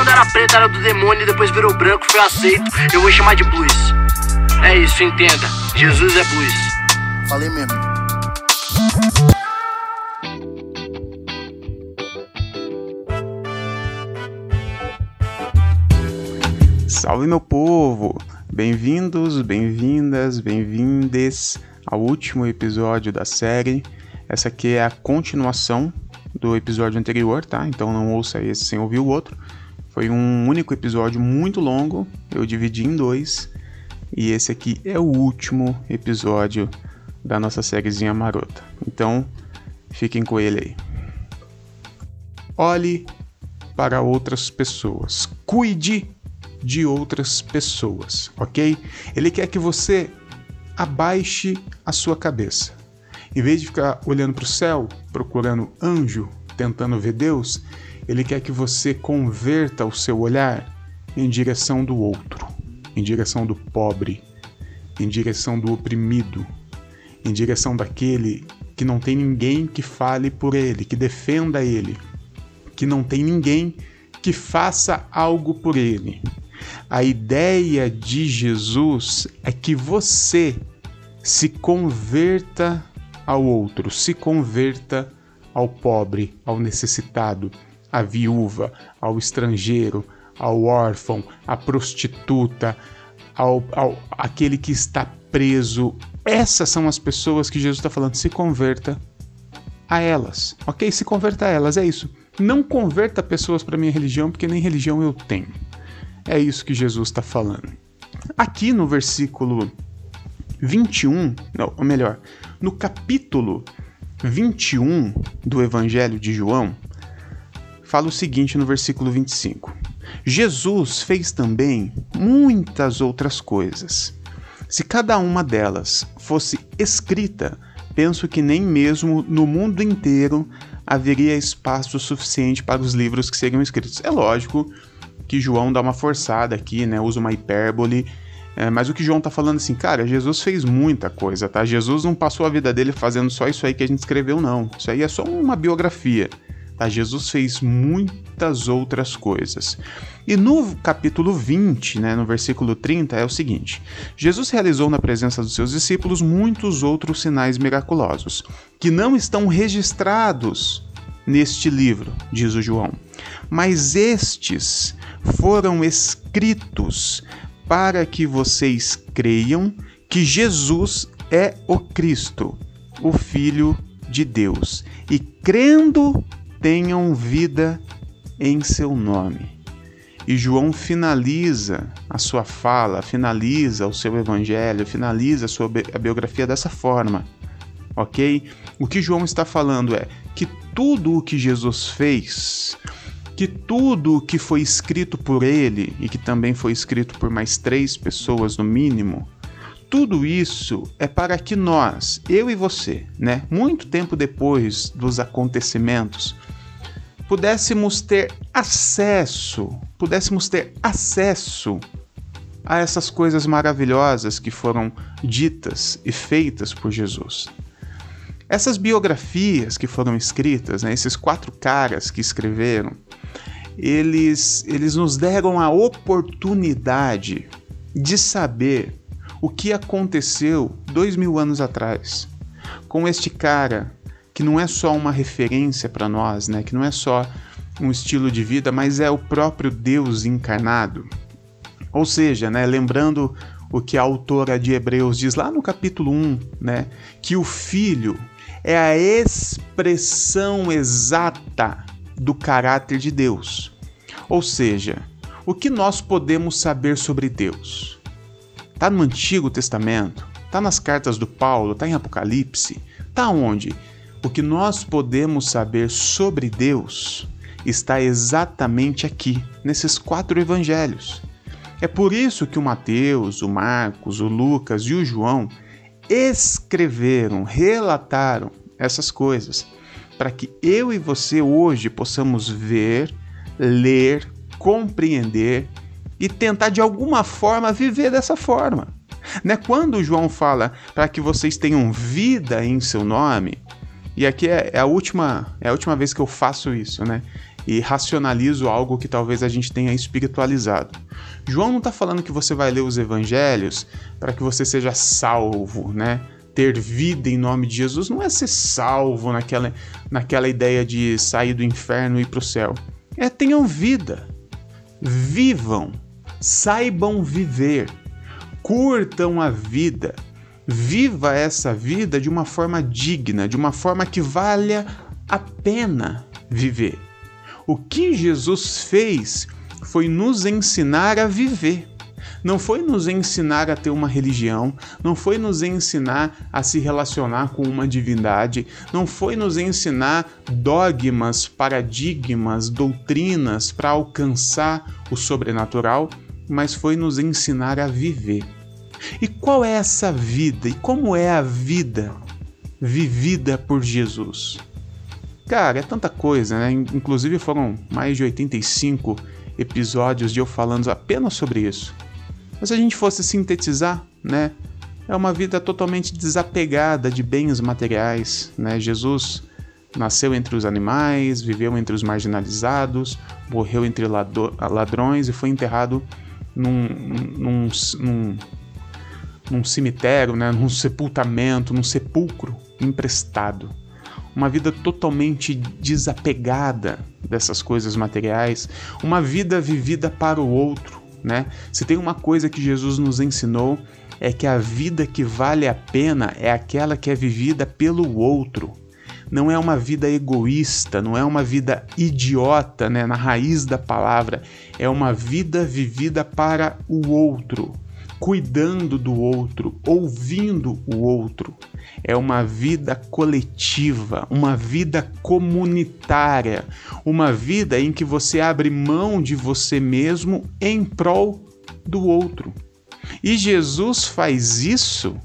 quando era preto era do demônio e depois virou branco, foi aceito. Eu vou chamar de blues. É isso, entenda. Jesus é blues. Falei mesmo. Salve meu povo! Bem-vindos, bem-vindas, bem-vindes ao último episódio da série. Essa aqui é a continuação do episódio anterior, tá? Então não ouça esse sem ouvir o outro. Foi um único episódio muito longo, eu dividi em dois. E esse aqui é o último episódio da nossa sériezinha marota. Então, fiquem com ele aí. Olhe para outras pessoas. Cuide de outras pessoas, ok? Ele quer que você abaixe a sua cabeça. Em vez de ficar olhando para o céu, procurando anjo, tentando ver Deus, ele quer que você converta o seu olhar em direção do outro, em direção do pobre, em direção do oprimido, em direção daquele que não tem ninguém que fale por ele, que defenda ele, que não tem ninguém que faça algo por ele. A ideia de Jesus é que você se converta ao outro, se converta ao pobre, ao necessitado, à viúva, ao estrangeiro, ao órfão, à prostituta, ao, ao aquele que está preso. Essas são as pessoas que Jesus está falando. Se converta a elas, ok? Se converta a elas, é isso. Não converta pessoas para minha religião, porque nem religião eu tenho. É isso que Jesus está falando. Aqui no versículo 21, não, ou melhor, no capítulo 21 do Evangelho de João, fala o seguinte no versículo 25: Jesus fez também muitas outras coisas. Se cada uma delas fosse escrita, penso que nem mesmo no mundo inteiro haveria espaço suficiente para os livros que seriam escritos. É lógico que João dá uma forçada aqui, né? Usa uma hipérbole. É, mas o que João tá falando assim, cara, Jesus fez muita coisa, tá? Jesus não passou a vida dele fazendo só isso aí que a gente escreveu, não. Isso aí é só uma biografia. Tá? Jesus fez muitas outras coisas. E no capítulo 20, né, no versículo 30, é o seguinte: Jesus realizou na presença dos seus discípulos muitos outros sinais miraculosos, que não estão registrados neste livro, diz o João. Mas estes foram escritos para que vocês creiam que Jesus é o Cristo, o Filho de Deus, e crendo tenham vida em seu nome. E João finaliza a sua fala, finaliza o seu evangelho, finaliza a sua biografia dessa forma, ok? O que João está falando é que tudo o que Jesus fez que tudo o que foi escrito por ele e que também foi escrito por mais três pessoas no mínimo, tudo isso é para que nós, eu e você, né, muito tempo depois dos acontecimentos, pudéssemos ter acesso, pudéssemos ter acesso a essas coisas maravilhosas que foram ditas e feitas por Jesus. Essas biografias que foram escritas, né, esses quatro caras que escreveram, eles, eles nos deram a oportunidade de saber o que aconteceu dois mil anos atrás com este cara que não é só uma referência para nós, né? Que não é só um estilo de vida, mas é o próprio Deus encarnado. Ou seja, né? Lembrando o que a autora de Hebreus diz lá no capítulo 1, né? Que o Filho é a expressão exata do caráter de Deus. Ou seja, o que nós podemos saber sobre Deus? Está no Antigo Testamento? Está nas cartas do Paulo? Está em Apocalipse? Está onde? O que nós podemos saber sobre Deus está exatamente aqui, nesses quatro evangelhos. É por isso que o Mateus, o Marcos, o Lucas e o João escreveram, relataram essas coisas para que eu e você hoje possamos ver, ler, compreender e tentar de alguma forma viver dessa forma. Né? Quando João fala para que vocês tenham vida em seu nome, e aqui é, é, a última é a última vez que eu faço isso, né? e racionalizo algo que talvez a gente tenha espiritualizado. João não está falando que você vai ler os evangelhos para que você seja salvo, né? Ter vida em nome de Jesus não é ser salvo naquela, naquela ideia de sair do inferno e ir para o céu. É tenham vida, vivam, saibam viver, curtam a vida, viva essa vida de uma forma digna, de uma forma que valha a pena viver. O que Jesus fez foi nos ensinar a viver. Não foi nos ensinar a ter uma religião, não foi nos ensinar a se relacionar com uma divindade, não foi nos ensinar dogmas, paradigmas, doutrinas para alcançar o sobrenatural, mas foi nos ensinar a viver. E qual é essa vida? E como é a vida vivida por Jesus? Cara, é tanta coisa, né? Inclusive foram mais de 85 episódios de eu falando apenas sobre isso. Mas se a gente fosse sintetizar, né? É uma vida totalmente desapegada de bens materiais, né? Jesus nasceu entre os animais, viveu entre os marginalizados, morreu entre ladrões e foi enterrado num, num, num, num cemitério, né? num sepultamento, num sepulcro emprestado uma vida totalmente desapegada dessas coisas materiais, uma vida vivida para o outro, né? Se tem uma coisa que Jesus nos ensinou é que a vida que vale a pena é aquela que é vivida pelo outro. Não é uma vida egoísta, não é uma vida idiota, né, na raiz da palavra, é uma vida vivida para o outro cuidando do outro, ouvindo o outro. É uma vida coletiva, uma vida comunitária, uma vida em que você abre mão de você mesmo em prol do outro. E Jesus faz isso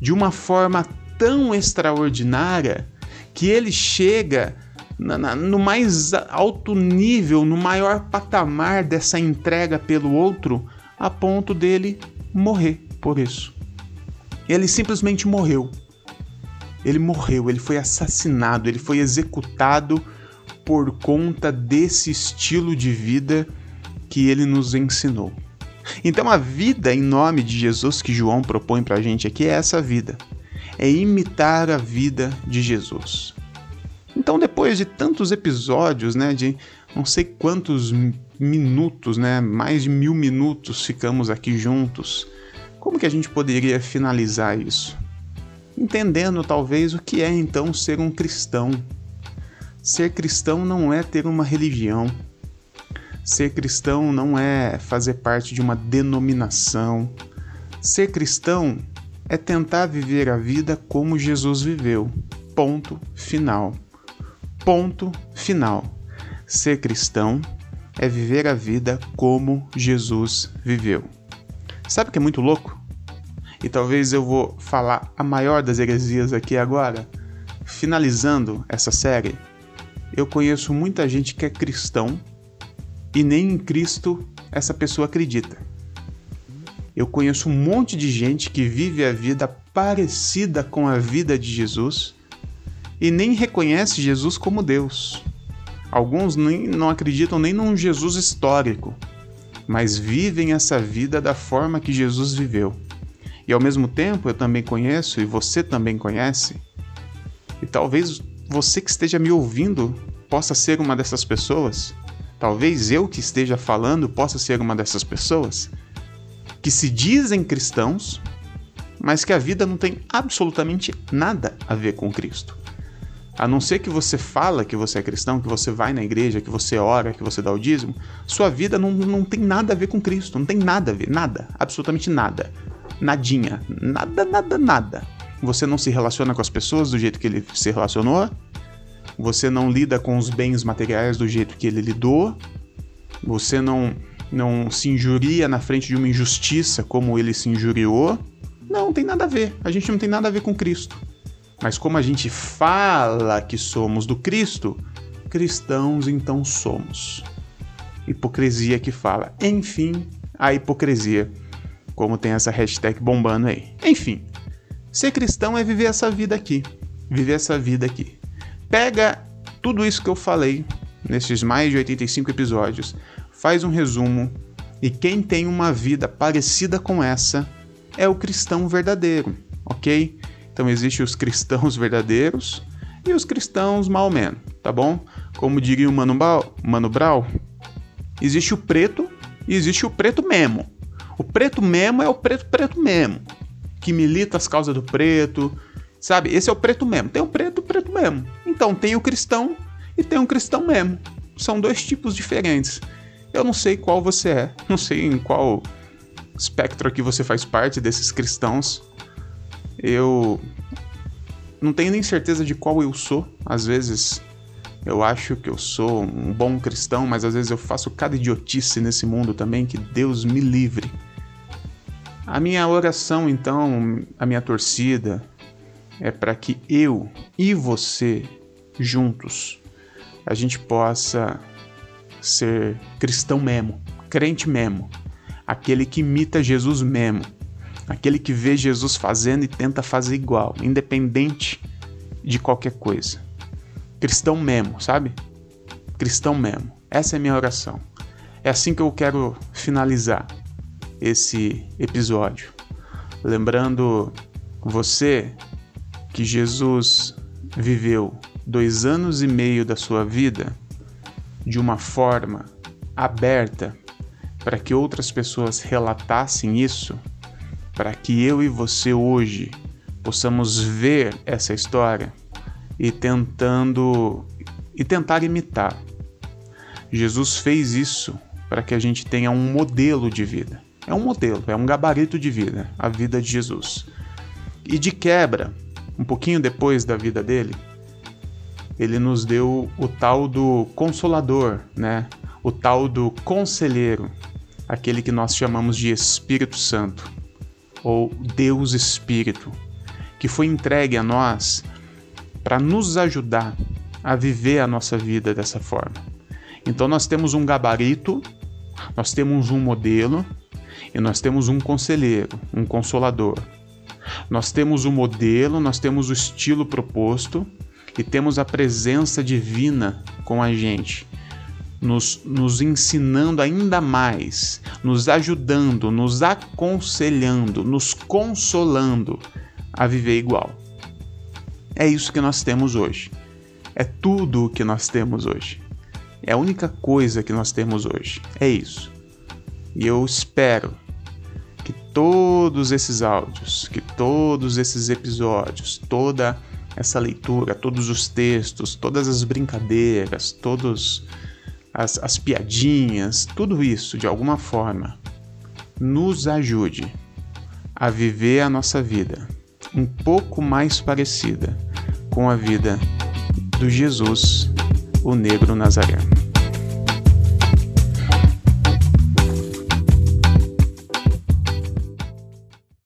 de uma forma tão extraordinária que ele chega no mais alto nível, no maior patamar dessa entrega pelo outro, a ponto dele morrer por isso. Ele simplesmente morreu. Ele morreu, ele foi assassinado, ele foi executado por conta desse estilo de vida que ele nos ensinou. Então a vida em nome de Jesus que João propõe para a gente aqui é essa vida. É imitar a vida de Jesus. Então depois de tantos episódios, né, de não sei quantos minutos, né? Mais de mil minutos ficamos aqui juntos. Como que a gente poderia finalizar isso? Entendendo talvez o que é então ser um cristão. Ser cristão não é ter uma religião. Ser cristão não é fazer parte de uma denominação. Ser cristão é tentar viver a vida como Jesus viveu. Ponto final. Ponto final. Ser cristão é viver a vida como Jesus viveu. Sabe o que é muito louco? E talvez eu vou falar a maior das heresias aqui agora. Finalizando essa série, eu conheço muita gente que é cristão e nem em Cristo essa pessoa acredita. Eu conheço um monte de gente que vive a vida parecida com a vida de Jesus e nem reconhece Jesus como Deus. Alguns nem, não acreditam nem num Jesus histórico, mas vivem essa vida da forma que Jesus viveu. E ao mesmo tempo eu também conheço, e você também conhece, e talvez você que esteja me ouvindo possa ser uma dessas pessoas, talvez eu que esteja falando possa ser uma dessas pessoas, que se dizem cristãos, mas que a vida não tem absolutamente nada a ver com Cristo. A não ser que você fala que você é cristão, que você vai na igreja, que você ora, que você dá o dízimo, sua vida não, não tem nada a ver com Cristo, não tem nada a ver, nada, absolutamente nada. Nadinha, nada, nada, nada. Você não se relaciona com as pessoas do jeito que ele se relacionou, você não lida com os bens materiais do jeito que ele lidou, você não, não se injuria na frente de uma injustiça como ele se injuriou. Não, não tem nada a ver. A gente não tem nada a ver com Cristo. Mas como a gente fala que somos do Cristo, cristãos então somos. Hipocrisia que fala. Enfim, a hipocrisia. Como tem essa hashtag bombando aí. Enfim, ser cristão é viver essa vida aqui. Viver essa vida aqui. Pega tudo isso que eu falei nesses mais de 85 episódios, faz um resumo e quem tem uma vida parecida com essa é o cristão verdadeiro, ok? Então existem os cristãos verdadeiros e os cristãos mal menos, tá bom? Como diria o Mano, ba Mano existe o preto e existe o preto mesmo. O preto mesmo é o preto preto mesmo, que milita as causas do preto, sabe? Esse é o preto mesmo. Tem o preto, preto mesmo. Então tem o cristão e tem um cristão mesmo. São dois tipos diferentes. Eu não sei qual você é, não sei em qual espectro aqui você faz parte desses cristãos. Eu não tenho nem certeza de qual eu sou. Às vezes eu acho que eu sou um bom cristão, mas às vezes eu faço cada idiotice nesse mundo também, que Deus me livre. A minha oração, então, a minha torcida é para que eu e você juntos a gente possa ser cristão mesmo, crente mesmo, aquele que imita Jesus mesmo, aquele que vê Jesus fazendo e tenta fazer igual, independente de qualquer coisa. Cristão mesmo, sabe? Cristão mesmo. Essa é minha oração. É assim que eu quero finalizar esse episódio. Lembrando você que Jesus viveu dois anos e meio da sua vida de uma forma aberta para que outras pessoas relatassem isso, para que eu e você hoje possamos ver essa história e tentando e tentar imitar. Jesus fez isso para que a gente tenha um modelo de vida. É um modelo, é um gabarito de vida, a vida de Jesus. E de quebra, um pouquinho depois da vida dele, ele nos deu o tal do consolador, né? O tal do conselheiro, aquele que nós chamamos de Espírito Santo ou Deus Espírito, que foi entregue a nós para nos ajudar a viver a nossa vida dessa forma. Então nós temos um gabarito, nós temos um modelo e nós temos um conselheiro, um consolador. Nós temos o modelo, nós temos o estilo proposto e temos a presença divina com a gente, nos, nos ensinando ainda mais, nos ajudando, nos aconselhando, nos consolando a viver igual. É isso que nós temos hoje. É tudo o que nós temos hoje. É a única coisa que nós temos hoje. É isso. E eu espero que todos esses áudios, que todos esses episódios, toda essa leitura, todos os textos, todas as brincadeiras, todas as, as piadinhas, tudo isso de alguma forma nos ajude a viver a nossa vida um pouco mais parecida com a vida do Jesus, o negro Nazareno.